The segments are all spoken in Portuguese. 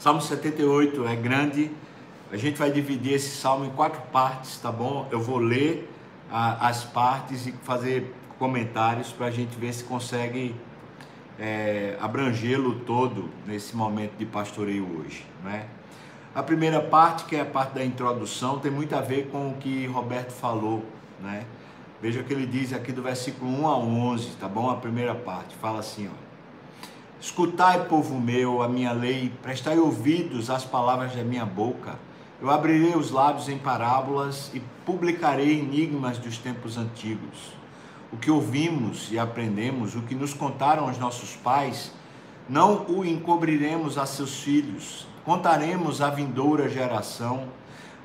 Salmo 78 é grande. A gente vai dividir esse salmo em quatro partes, tá bom? Eu vou ler a, as partes e fazer comentários para a gente ver se consegue é, abrangê-lo todo nesse momento de pastoreio hoje, né? A primeira parte, que é a parte da introdução, tem muito a ver com o que Roberto falou, né? Veja o que ele diz aqui do versículo 1 a 11, tá bom? A primeira parte fala assim, ó. Escutai, povo meu, a minha lei, prestai ouvidos às palavras da minha boca. Eu abrirei os lábios em parábolas e publicarei enigmas dos tempos antigos. O que ouvimos e aprendemos, o que nos contaram os nossos pais, não o encobriremos a seus filhos. Contaremos à vindoura geração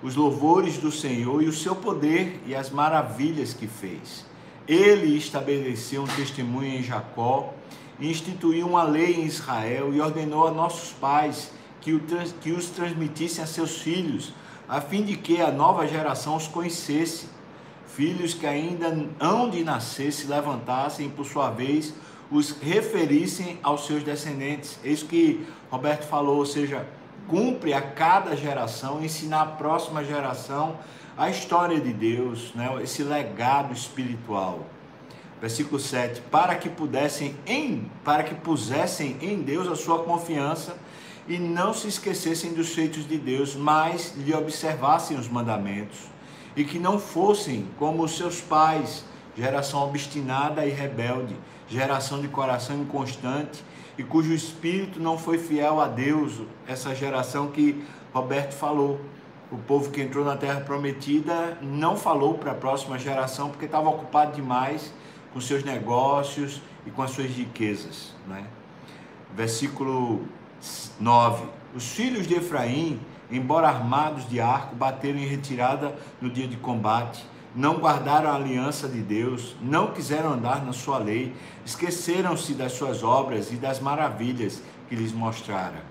os louvores do Senhor e o seu poder e as maravilhas que fez. Ele estabeleceu um testemunho em Jacó instituiu uma lei em Israel e ordenou a nossos pais que, o, que os transmitissem a seus filhos, a fim de que a nova geração os conhecesse. Filhos que ainda hão de nascer se levantassem e, por sua vez, os referissem aos seus descendentes. Isso que Roberto falou, ou seja, cumpre a cada geração ensinar a próxima geração a história de Deus, né? esse legado espiritual. Versículo 7, para que pudessem em, para que pusessem em Deus a sua confiança e não se esquecessem dos feitos de Deus, mas lhe observassem os mandamentos. E que não fossem como os seus pais, geração obstinada e rebelde, geração de coração inconstante e cujo espírito não foi fiel a Deus, essa geração que Roberto falou. O povo que entrou na terra prometida não falou para a próxima geração porque estava ocupado demais com seus negócios e com as suas riquezas. Né? Versículo 9: Os filhos de Efraim, embora armados de arco, bateram em retirada no dia de combate, não guardaram a aliança de Deus, não quiseram andar na sua lei, esqueceram-se das suas obras e das maravilhas que lhes mostrara.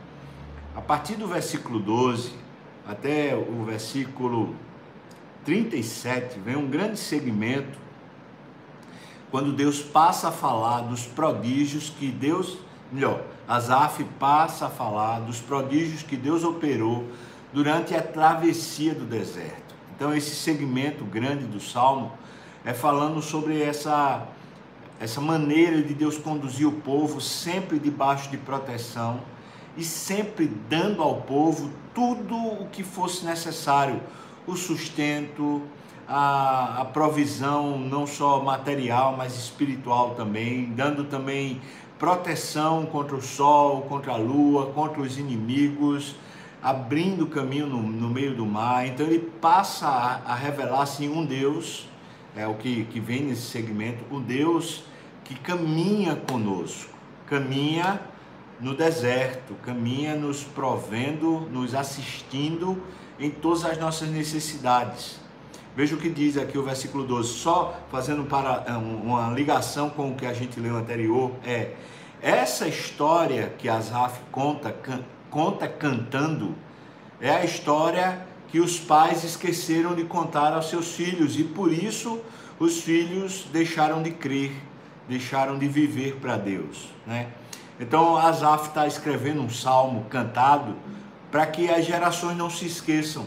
A partir do versículo 12 até o versículo 37, vem um grande segmento quando Deus passa a falar dos prodígios que Deus, melhor, Asaf passa a falar dos prodígios que Deus operou durante a travessia do deserto. Então esse segmento grande do salmo é falando sobre essa essa maneira de Deus conduzir o povo sempre debaixo de proteção e sempre dando ao povo tudo o que fosse necessário, o sustento, a, a provisão não só material, mas espiritual também, dando também proteção contra o sol, contra a lua, contra os inimigos, abrindo caminho no, no meio do mar. Então ele passa a, a revelar assim um Deus, é o que, que vem nesse segmento, o Deus que caminha conosco, caminha no deserto, caminha nos provendo, nos assistindo em todas as nossas necessidades. Veja o que diz aqui o versículo 12, só fazendo para é, uma ligação com o que a gente leu anterior, é essa história que Asaf conta, can, conta cantando, é a história que os pais esqueceram de contar aos seus filhos e por isso os filhos deixaram de crer, deixaram de viver para Deus, né? Então Asaf está escrevendo um salmo cantado para que as gerações não se esqueçam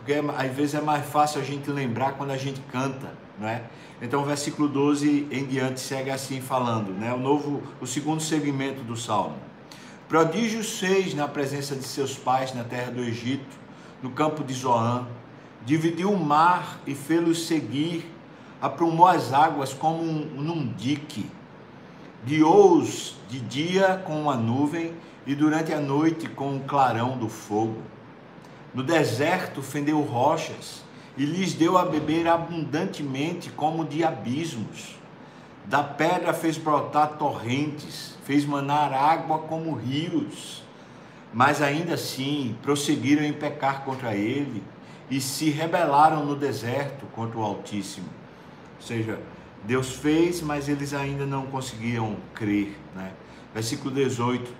porque é, às vezes é mais fácil a gente lembrar quando a gente canta, não é? Então o versículo 12 em diante segue assim falando, né? O novo, o segundo segmento do salmo. Prodígios fez na presença de seus pais na terra do Egito, no campo de Zoan, dividiu o mar e fê-los seguir, aprumou as águas como um, num dique, guiou-os de dia com uma nuvem e durante a noite com o clarão do fogo no deserto fendeu rochas e lhes deu a beber abundantemente como de abismos. Da pedra fez brotar torrentes, fez manar água como rios. Mas ainda assim prosseguiram em pecar contra ele e se rebelaram no deserto contra o Altíssimo. Ou seja, Deus fez, mas eles ainda não conseguiam crer. Né? Versículo 18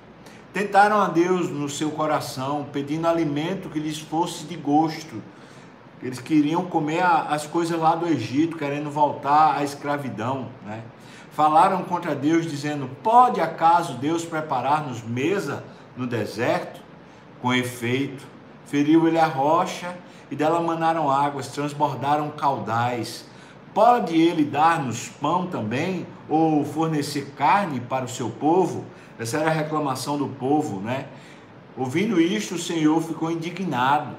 Tentaram a Deus no seu coração, pedindo alimento que lhes fosse de gosto. Eles queriam comer as coisas lá do Egito, querendo voltar à escravidão. Né? Falaram contra Deus, dizendo: Pode acaso Deus preparar-nos mesa no deserto? Com efeito, feriu ele a rocha e dela manaram águas, transbordaram caudais. Pode ele dar-nos pão também, ou fornecer carne para o seu povo? Essa era a reclamação do povo, né? Ouvindo isto, o Senhor ficou indignado.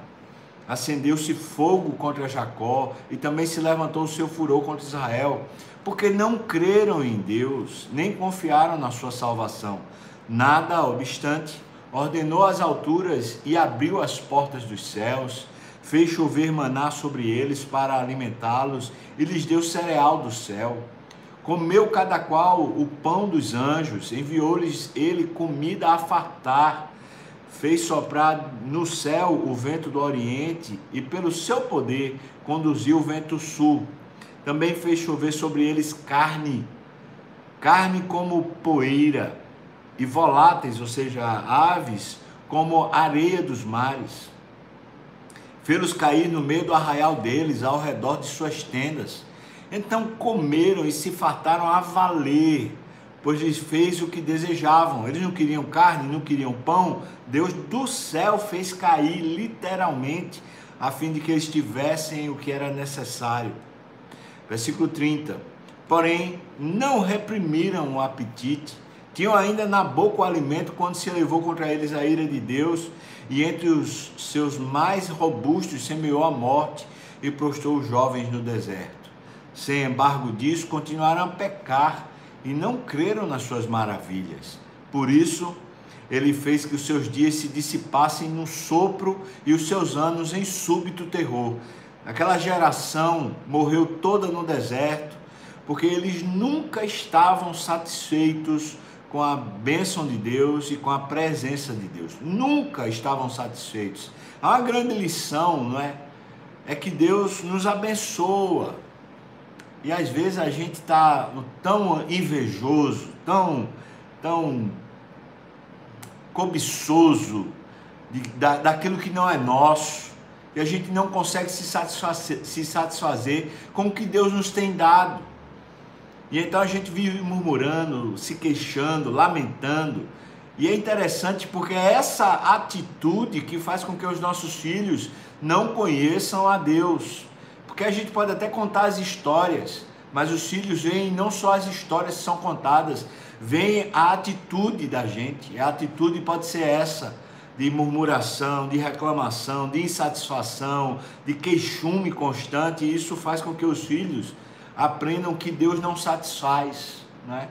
Acendeu-se fogo contra Jacó e também se levantou o seu furor contra Israel, porque não creram em Deus, nem confiaram na sua salvação. Nada obstante, ordenou as alturas e abriu as portas dos céus, fez chover maná sobre eles para alimentá-los e lhes deu cereal do céu. Comeu cada qual o pão dos anjos, enviou-lhes ele comida a fartar, fez soprar no céu o vento do oriente e pelo seu poder conduziu o vento sul. Também fez chover sobre eles carne, carne como poeira e voláteis, ou seja, aves, como areia dos mares. Fê-los cair no meio do arraial deles, ao redor de suas tendas. Então comeram e se fartaram a valer, pois lhes fez o que desejavam. Eles não queriam carne, não queriam pão. Deus do céu fez cair, literalmente, a fim de que eles tivessem o que era necessário. Versículo 30. Porém, não reprimiram o apetite tinham ainda na boca o alimento quando se levou contra eles a ira de Deus, e entre os seus mais robustos semeou a morte e prostrou os jovens no deserto. Sem embargo disso, continuaram a pecar e não creram nas suas maravilhas. Por isso, ele fez que os seus dias se dissipassem num sopro e os seus anos em súbito terror. Aquela geração morreu toda no deserto, porque eles nunca estavam satisfeitos com a bênção de Deus e com a presença de Deus. Nunca estavam satisfeitos. Uma grande lição, não é? É que Deus nos abençoa. E às vezes a gente está tão invejoso, tão, tão cobiçoso de, da, daquilo que não é nosso, e a gente não consegue se satisfazer, se satisfazer com o que Deus nos tem dado. E então a gente vive murmurando, se queixando, lamentando. E é interessante porque é essa atitude que faz com que os nossos filhos não conheçam a Deus. Porque a gente pode até contar as histórias, mas os filhos veem não só as histórias que são contadas, veem a atitude da gente. A atitude pode ser essa, de murmuração, de reclamação, de insatisfação, de queixume constante, e isso faz com que os filhos aprendam que Deus não satisfaz, né?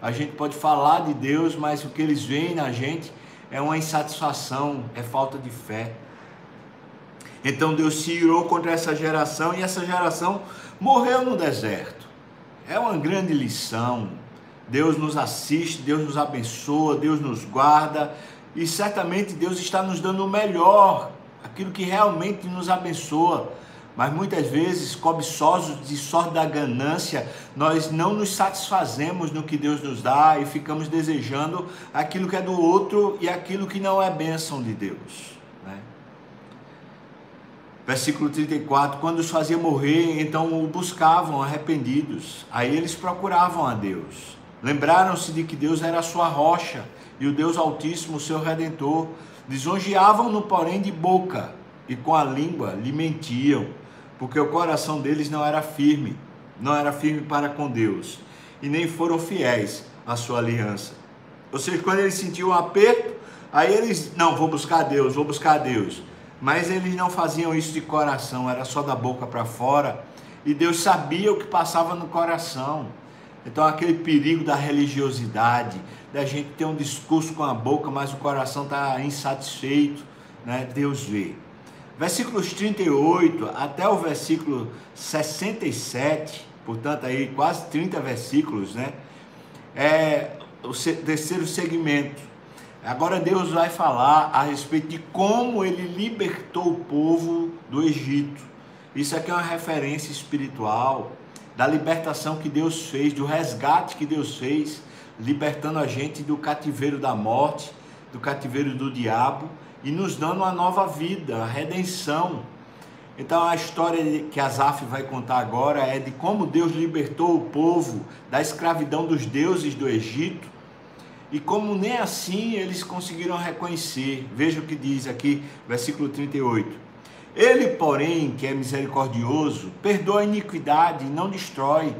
A gente pode falar de Deus, mas o que eles veem na gente é uma insatisfação, é falta de fé. Então Deus se irou contra essa geração e essa geração morreu no deserto. É uma grande lição. Deus nos assiste, Deus nos abençoa, Deus nos guarda e certamente Deus está nos dando o melhor, aquilo que realmente nos abençoa mas muitas vezes, cobiçosos de sorte da ganância, nós não nos satisfazemos no que Deus nos dá e ficamos desejando aquilo que é do outro e aquilo que não é bênção de Deus. Né? Versículo 34: Quando os fazia morrer, então o buscavam arrependidos. Aí eles procuravam a Deus. Lembraram-se de que Deus era a sua rocha e o Deus Altíssimo, seu redentor. Lisonjeavam-no, porém, de boca e com a língua lhe mentiam porque o coração deles não era firme, não era firme para com Deus, e nem foram fiéis à sua aliança. Ou seja, quando eles sentiam um aperto, aí eles, não, vou buscar Deus, vou buscar Deus. Mas eles não faziam isso de coração, era só da boca para fora, e Deus sabia o que passava no coração. Então, aquele perigo da religiosidade, da gente ter um discurso com a boca, mas o coração está insatisfeito, né? Deus vê versículos 38 até o versículo 67, portanto aí quase 30 versículos, né? É o terceiro segmento. Agora Deus vai falar a respeito de como ele libertou o povo do Egito. Isso aqui é uma referência espiritual da libertação que Deus fez, do resgate que Deus fez, libertando a gente do cativeiro da morte, do cativeiro do diabo e nos dando uma nova vida, a redenção. Então a história que Asaf vai contar agora é de como Deus libertou o povo da escravidão dos deuses do Egito e como nem assim eles conseguiram reconhecer. Veja o que diz aqui, versículo 38. Ele, porém, que é misericordioso, perdoa a iniquidade e não destrói.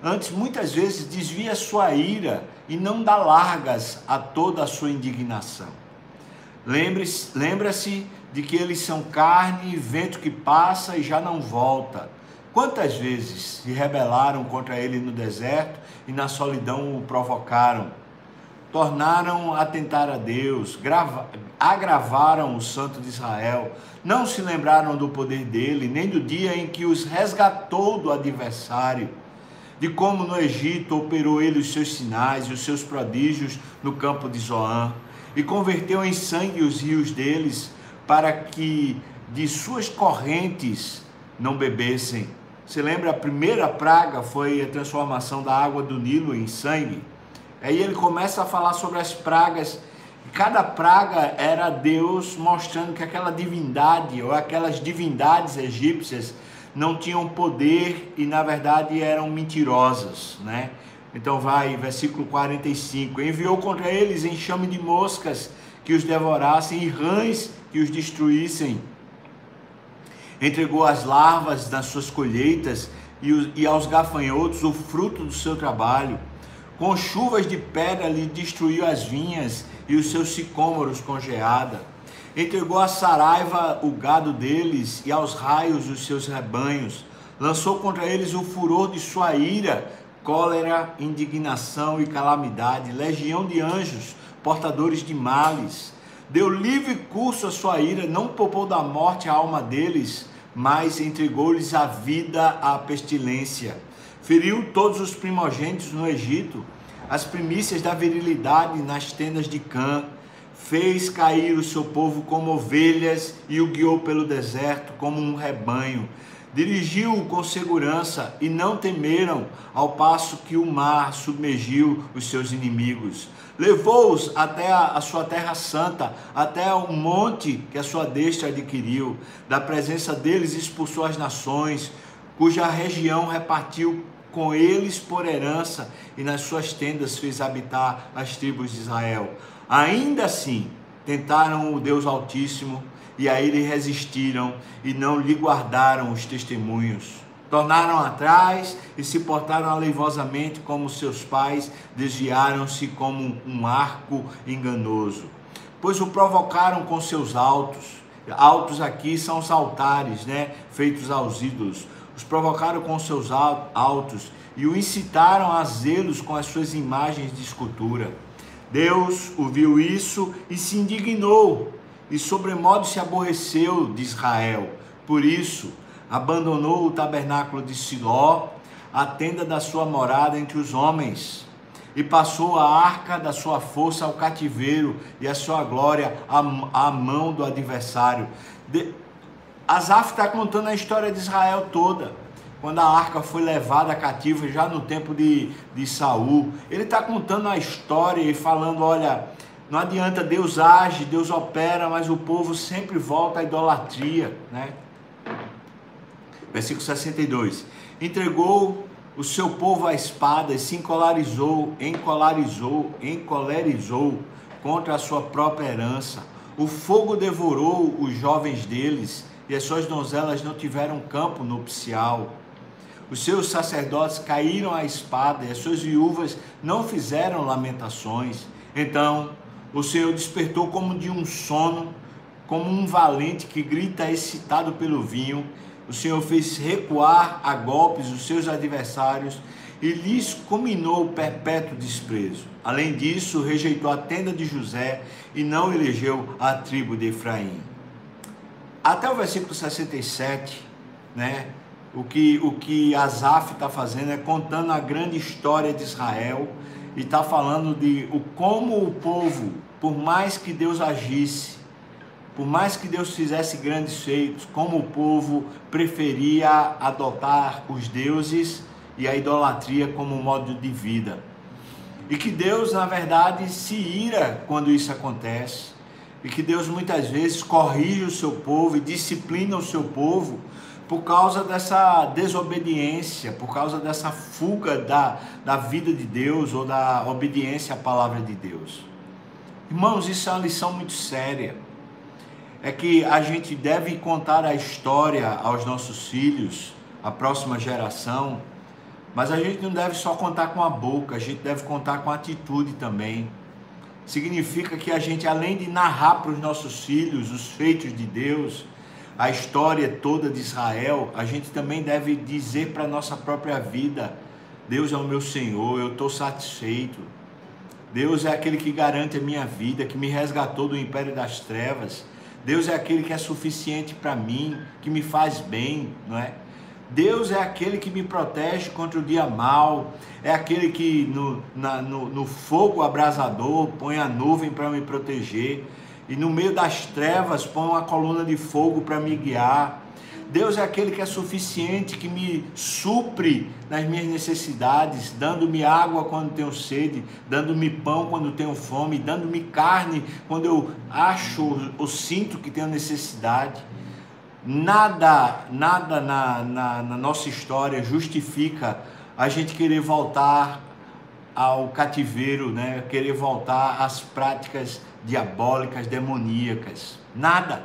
Antes, muitas vezes, desvia sua ira e não dá largas a toda a sua indignação. Lembra-se de que eles são carne e vento que passa e já não volta. Quantas vezes se rebelaram contra ele no deserto e na solidão o provocaram? Tornaram a tentar a Deus, grava, agravaram o Santo de Israel, não se lembraram do poder dele, nem do dia em que os resgatou do adversário de como no Egito operou ele os seus sinais e os seus prodígios no campo de Zoan, e converteu em sangue os rios deles, para que de suas correntes não bebessem. Você lembra a primeira praga foi a transformação da água do Nilo em sangue? Aí ele começa a falar sobre as pragas. Cada praga era Deus mostrando que aquela divindade ou aquelas divindades egípcias não tinham poder e na verdade eram mentirosas, né? Então vai, versículo 45: Enviou contra eles enxame de moscas que os devorassem e rães que os destruíssem. Entregou as larvas das suas colheitas e, e aos gafanhotos o fruto do seu trabalho. Com chuvas de pedra lhe destruiu as vinhas e os seus sicômoros com geada entregou a Saraiva o gado deles e aos raios os seus rebanhos, lançou contra eles o furor de sua ira, cólera, indignação e calamidade, legião de anjos, portadores de males. Deu livre curso à sua ira, não poupou da morte a alma deles, mas entregou-lhes a vida à pestilência. Feriu todos os primogênitos no Egito, as primícias da virilidade nas tendas de Cã fez cair o seu povo como ovelhas e o guiou pelo deserto como um rebanho. Dirigiu-o com segurança e não temeram, ao passo que o mar submergiu os seus inimigos. Levou-os até a, sua terra santa, até o monte que a sua destra adquiriu. Da presença deles expulsou as nações, cuja região repartiu com eles por herança, e nas suas tendas fez habitar as tribos de Israel. Ainda assim, tentaram o Deus Altíssimo e a ele resistiram e não lhe guardaram os testemunhos. Tornaram atrás e se portaram aleivosamente como seus pais, desviaram-se como um arco enganoso. Pois o provocaram com seus altos. Altos aqui são os altares, né, feitos aos ídolos. Os provocaram com seus altos e o incitaram a zelos com as suas imagens de escultura Deus ouviu isso e se indignou, e sobremodo se aborreceu de Israel. Por isso, abandonou o tabernáculo de Siló, a tenda da sua morada entre os homens, e passou a arca da sua força ao cativeiro e a sua glória à, à mão do adversário. De... Asaf está contando a história de Israel toda quando a arca foi levada cativa já no tempo de, de Saul. Ele está contando a história e falando: olha, não adianta, Deus age, Deus opera, mas o povo sempre volta à idolatria. Né? Versículo 62. Entregou o seu povo à espada e se encolarizou, encolarizou, encolerizou contra a sua própria herança. O fogo devorou os jovens deles e as suas donzelas não tiveram campo nupcial. Os seus sacerdotes caíram à espada e as suas viúvas não fizeram lamentações. Então o Senhor despertou como de um sono, como um valente que grita excitado pelo vinho. O Senhor fez recuar a golpes os seus adversários e lhes combinou perpétuo desprezo. Além disso, rejeitou a tenda de José e não elegeu a tribo de Efraim. Até o versículo 67, né? O que, o que Asaf está fazendo é contando a grande história de Israel e está falando de o, como o povo, por mais que Deus agisse, por mais que Deus fizesse grandes feitos, como o povo preferia adotar os deuses e a idolatria como modo de vida. E que Deus, na verdade, se ira quando isso acontece. E que Deus muitas vezes corrige o seu povo e disciplina o seu povo por causa dessa desobediência, por causa dessa fuga da, da vida de Deus ou da obediência à palavra de Deus. Irmãos, isso é uma lição muito séria. É que a gente deve contar a história aos nossos filhos, à próxima geração, mas a gente não deve só contar com a boca, a gente deve contar com a atitude também. Significa que a gente, além de narrar para os nossos filhos os feitos de Deus, a história toda de Israel, a gente também deve dizer para a nossa própria vida: Deus é o meu Senhor, eu estou satisfeito. Deus é aquele que garante a minha vida, que me resgatou do império das trevas. Deus é aquele que é suficiente para mim, que me faz bem, não é? Deus é aquele que me protege contra o dia mal, é aquele que no, na, no, no fogo abrasador põe a nuvem para me proteger e no meio das trevas põe uma coluna de fogo para me guiar. Deus é aquele que é suficiente, que me supre nas minhas necessidades, dando-me água quando tenho sede, dando-me pão quando tenho fome, dando-me carne quando eu acho ou sinto que tenho necessidade. Nada, nada na, na, na nossa história justifica a gente querer voltar ao cativeiro, né? querer voltar às práticas diabólicas, demoníacas. Nada.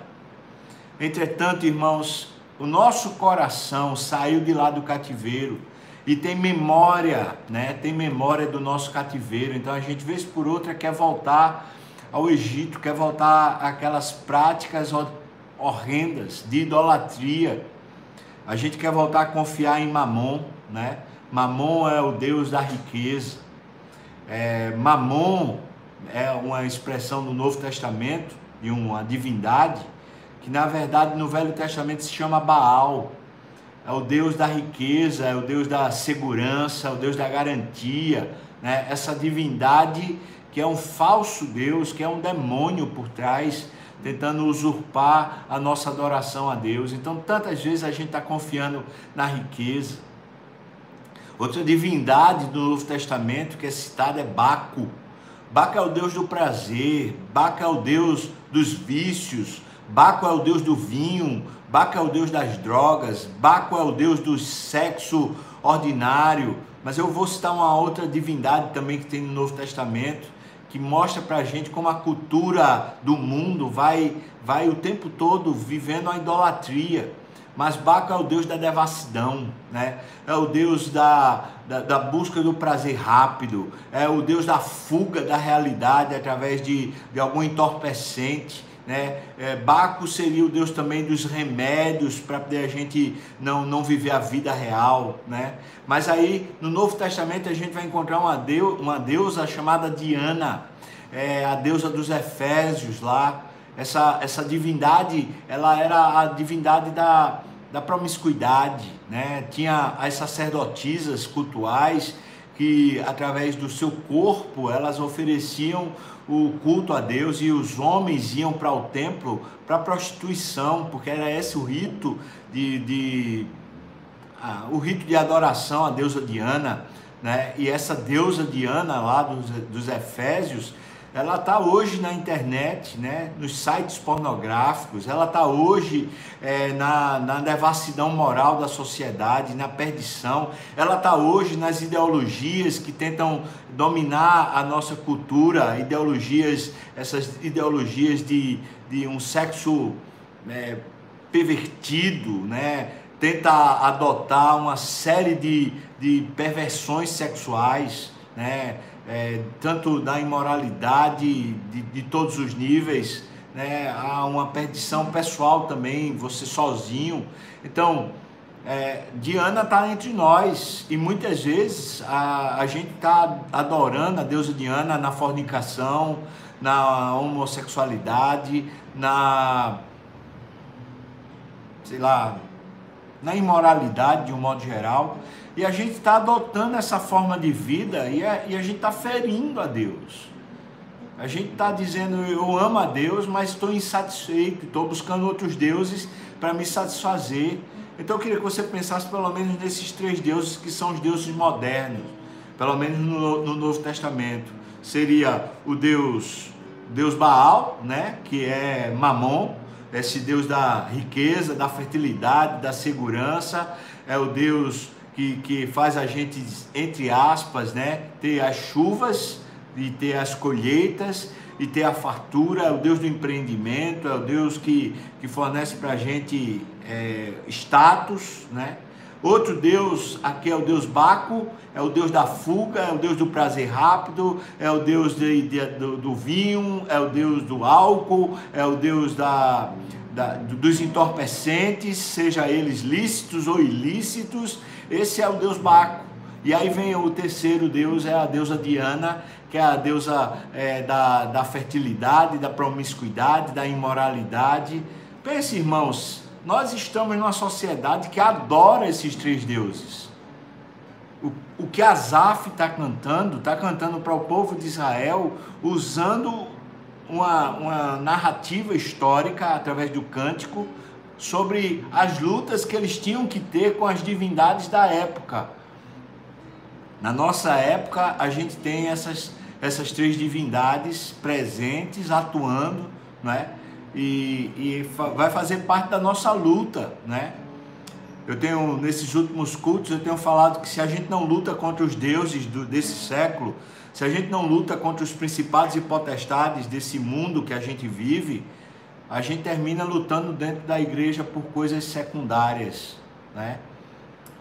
Entretanto, irmãos, o nosso coração saiu de lá do cativeiro e tem memória, né? Tem memória do nosso cativeiro. Então a gente vez por outra quer voltar ao Egito, quer voltar àquelas práticas horrendas de idolatria. A gente quer voltar a confiar em Mamon, né? Mamon é o Deus da riqueza. É, Mamon é uma expressão do Novo Testamento de uma divindade que na verdade no Velho Testamento se chama Baal. É o Deus da riqueza, é o Deus da segurança, é o Deus da garantia, né? Essa divindade que é um falso Deus, que é um demônio por trás, tentando usurpar a nossa adoração a Deus. Então, tantas vezes a gente está confiando na riqueza. Outra divindade do Novo Testamento que é citada é Baco. Baco é o Deus do prazer, Baco é o Deus dos vícios, Baco é o Deus do vinho, Baco é o Deus das drogas, Baco é o Deus do sexo ordinário. Mas eu vou citar uma outra divindade também que tem no Novo Testamento, que mostra para a gente como a cultura do mundo vai, vai o tempo todo vivendo a idolatria. Mas Baco é o Deus da devassidão, né? é o Deus da, da, da, busca do prazer rápido, é o Deus da fuga da realidade através de, de algum entorpecente. Né? É, Baco seria o Deus também dos remédios para a gente não, não viver a vida real. Né? Mas aí no Novo Testamento a gente vai encontrar uma, deu, uma deusa chamada Diana, é, a deusa dos Efésios lá. Essa, essa divindade, ela era a divindade da, da promiscuidade, né? Tinha as sacerdotisas cultuais que através do seu corpo elas ofereciam o culto a Deus e os homens iam para o templo para prostituição, porque era esse o rito de, de ah, o rito de adoração à deusa Diana, né? E essa deusa Diana lá dos, dos Efésios, ela está hoje na internet, né, nos sites pornográficos, ela está hoje é, na, na devassidão moral da sociedade, na perdição, ela está hoje nas ideologias que tentam dominar a nossa cultura, ideologias, essas ideologias de, de um sexo é, pervertido, né, tenta adotar uma série de, de perversões sexuais, né, é, tanto da imoralidade de, de todos os níveis, né? há uma perdição pessoal também, você sozinho. Então, é, Diana está entre nós e muitas vezes a, a gente está adorando a deusa Diana na fornicação, na homossexualidade, na sei lá, na imoralidade de um modo geral. E a gente está adotando essa forma de vida e a, e a gente está ferindo a Deus. A gente está dizendo, eu amo a Deus, mas estou insatisfeito, estou buscando outros deuses para me satisfazer. Então eu queria que você pensasse pelo menos nesses três deuses que são os deuses modernos, pelo menos no, no Novo Testamento. Seria o Deus, Deus Baal, né, que é Mamon, esse Deus da riqueza, da fertilidade, da segurança, é o Deus que, que faz a gente, entre aspas, né, ter as chuvas e ter as colheitas e ter a fartura, é o Deus do empreendimento, é o Deus que, que fornece para a gente é, status, né? Outro Deus, aqui é o Deus Baco, é o Deus da fuga, é o Deus do prazer rápido, é o Deus de, de, do, do, vinho, é o Deus do álcool, é o Deus da, da, dos entorpecentes, seja eles lícitos ou ilícitos, esse é o Deus Baco. E aí vem o terceiro Deus, é a deusa Diana, que é a deusa é, da, da fertilidade, da promiscuidade, da imoralidade. Pense, irmãos, nós estamos numa sociedade que adora esses três deuses. O, o que Asaf está cantando, está cantando para o povo de Israel, usando uma, uma narrativa histórica através do cântico sobre as lutas que eles tinham que ter com as divindades da época. Na nossa época, a gente tem essas, essas três divindades presentes, atuando, né? E, e vai fazer parte da nossa luta, né? Eu tenho, nesses últimos cultos, eu tenho falado que se a gente não luta contra os deuses do, desse século, se a gente não luta contra os principados e potestades desse mundo que a gente vive, a gente termina lutando dentro da igreja por coisas secundárias, né?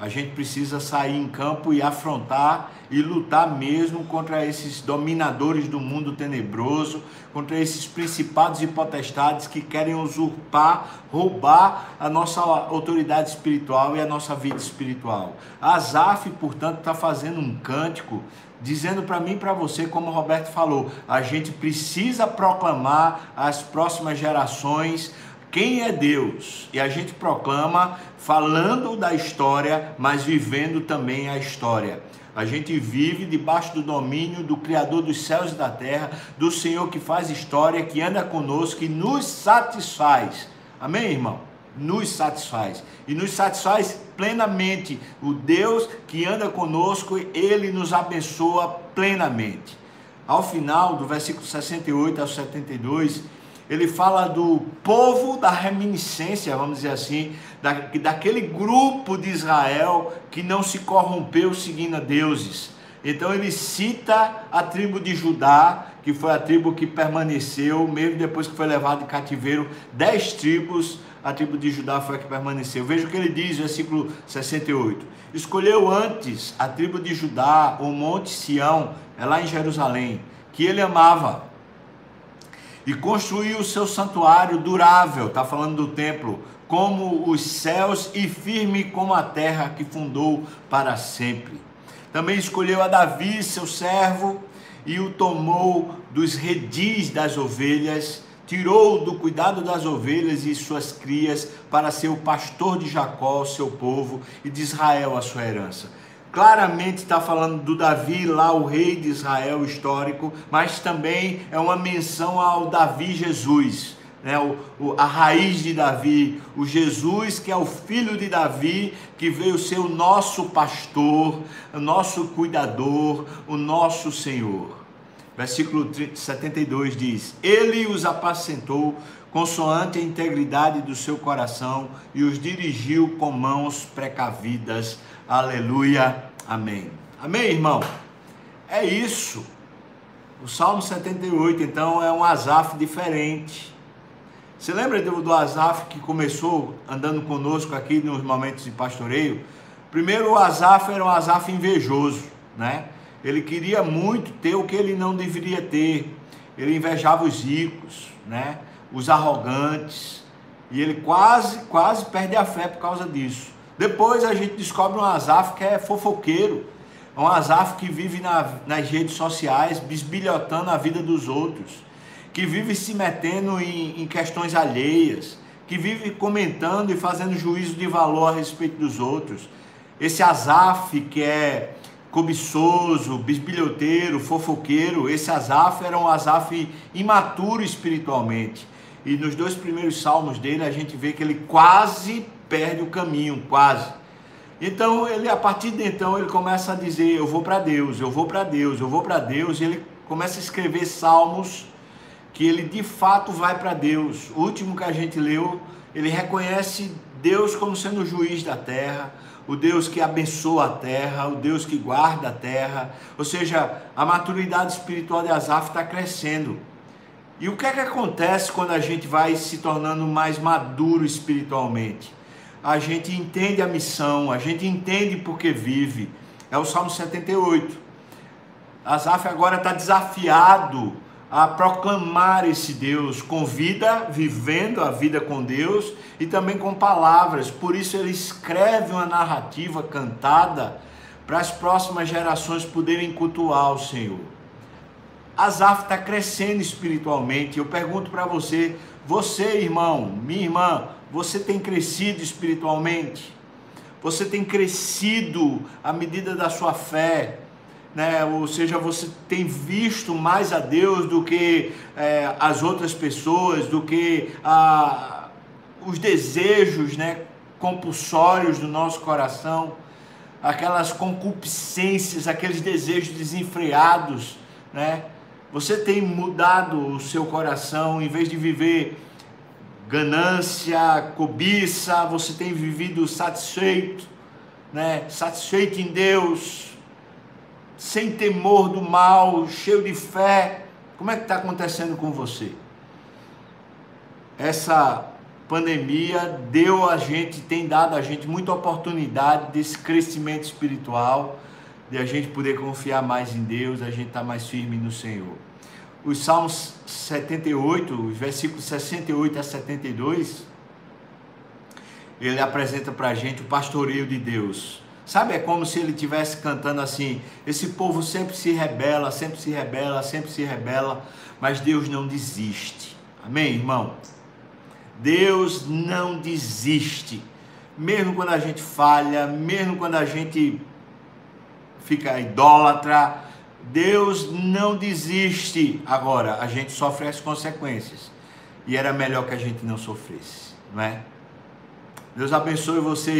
A gente precisa sair em campo e afrontar e lutar mesmo contra esses dominadores do mundo tenebroso, contra esses principados e potestades que querem usurpar, roubar a nossa autoridade espiritual e a nossa vida espiritual. Asaf, portanto, está fazendo um cântico dizendo para mim e para você, como o Roberto falou, a gente precisa proclamar às próximas gerações quem é Deus. E a gente proclama falando da história, mas vivendo também a história. A gente vive debaixo do domínio do Criador dos céus e da terra, do Senhor que faz história, que anda conosco e nos satisfaz. Amém, irmão? Nos satisfaz. E nos satisfaz plenamente. O Deus que anda conosco, ele nos abençoa plenamente. Ao final do versículo 68 ao 72, ele fala do povo da reminiscência, vamos dizer assim, da, daquele grupo de Israel que não se corrompeu seguindo a deuses. Então ele cita a tribo de Judá, que foi a tribo que permaneceu, mesmo depois que foi levado em cativeiro, dez tribos, a tribo de Judá foi a que permaneceu. Veja o que ele diz, versículo 68. Escolheu antes a tribo de Judá, o monte Sião, é lá em Jerusalém, que ele amava e construiu o seu santuário durável, está falando do templo, como os céus e firme como a terra que fundou para sempre. Também escolheu a Davi, seu servo, e o tomou dos redis das ovelhas, tirou do cuidado das ovelhas e suas crias para ser o pastor de Jacó, seu povo, e de Israel, a sua herança claramente está falando do Davi, lá o rei de Israel histórico, mas também é uma menção ao Davi Jesus, né? o, o, a raiz de Davi, o Jesus que é o filho de Davi, que veio ser o nosso pastor, o nosso cuidador, o nosso Senhor. Versículo 72 diz: Ele os apacentou consoante a integridade do seu coração e os dirigiu com mãos precavidas Aleluia. Amém. Amém, irmão? É isso. O Salmo 78, então, é um Asaf diferente. Você lembra do, Asaf que começou andando conosco aqui nos momentos de pastoreio? Primeiro, o Asaf era um Asaf invejoso, né? Ele queria muito ter o que ele não deveria ter. Ele invejava os ricos, né? Os arrogantes. E ele quase, quase perde a fé por causa disso. Depois a gente descobre um Azaf que é fofoqueiro, um Azaf que vive na, nas redes sociais, bisbilhotando a vida dos outros, que vive se metendo em, em questões alheias, que vive comentando e fazendo juízo de valor a respeito dos outros. Esse Azaf que é cobiçoso, bisbilhoteiro, fofoqueiro, esse Azaf era um Azaf imaturo espiritualmente. E nos dois primeiros salmos dele a gente vê que ele quase perde o caminho, quase. Então, ele a partir de então, ele começa a dizer: Eu vou para Deus, eu vou para Deus, eu vou para Deus. E ele começa a escrever salmos que ele de fato vai para Deus. O último que a gente leu, ele reconhece Deus como sendo o juiz da terra, o Deus que abençoa a terra, o Deus que guarda a terra. Ou seja, a maturidade espiritual de Asaf está crescendo. E o que é que acontece quando a gente vai se tornando mais maduro espiritualmente? A gente entende a missão, a gente entende por que vive. É o Salmo 78. Asaf agora está desafiado a proclamar esse Deus com vida, vivendo a vida com Deus e também com palavras. Por isso ele escreve uma narrativa cantada para as próximas gerações poderem cultuar o Senhor. Asaf está crescendo espiritualmente. Eu pergunto para você, você irmão, minha irmã, você tem crescido espiritualmente? Você tem crescido à medida da sua fé? né? ou seja, você tem visto mais a Deus do que é, as outras pessoas, do que a, os desejos né, compulsórios do nosso coração, aquelas concupiscências, aqueles desejos desenfreados, né? Você tem mudado o seu coração, em vez de viver ganância, cobiça, você tem vivido satisfeito, né? Satisfeito em Deus, sem temor do mal, cheio de fé. Como é que está acontecendo com você? Essa pandemia deu a gente, tem dado a gente muita oportunidade desse crescimento espiritual, de a gente poder confiar mais em Deus, a gente estar tá mais firme no Senhor. Os Salmos 78, os versículos 68 a 72, ele apresenta para a gente o pastoreio de Deus Sabe, é como se ele estivesse cantando assim: esse povo sempre se rebela, sempre se rebela, sempre se rebela, mas Deus não desiste. Amém, irmão? Deus não desiste. Mesmo quando a gente falha, mesmo quando a gente fica idólatra, Deus não desiste. Agora, a gente sofre as consequências. E era melhor que a gente não sofresse, não é? Deus abençoe você.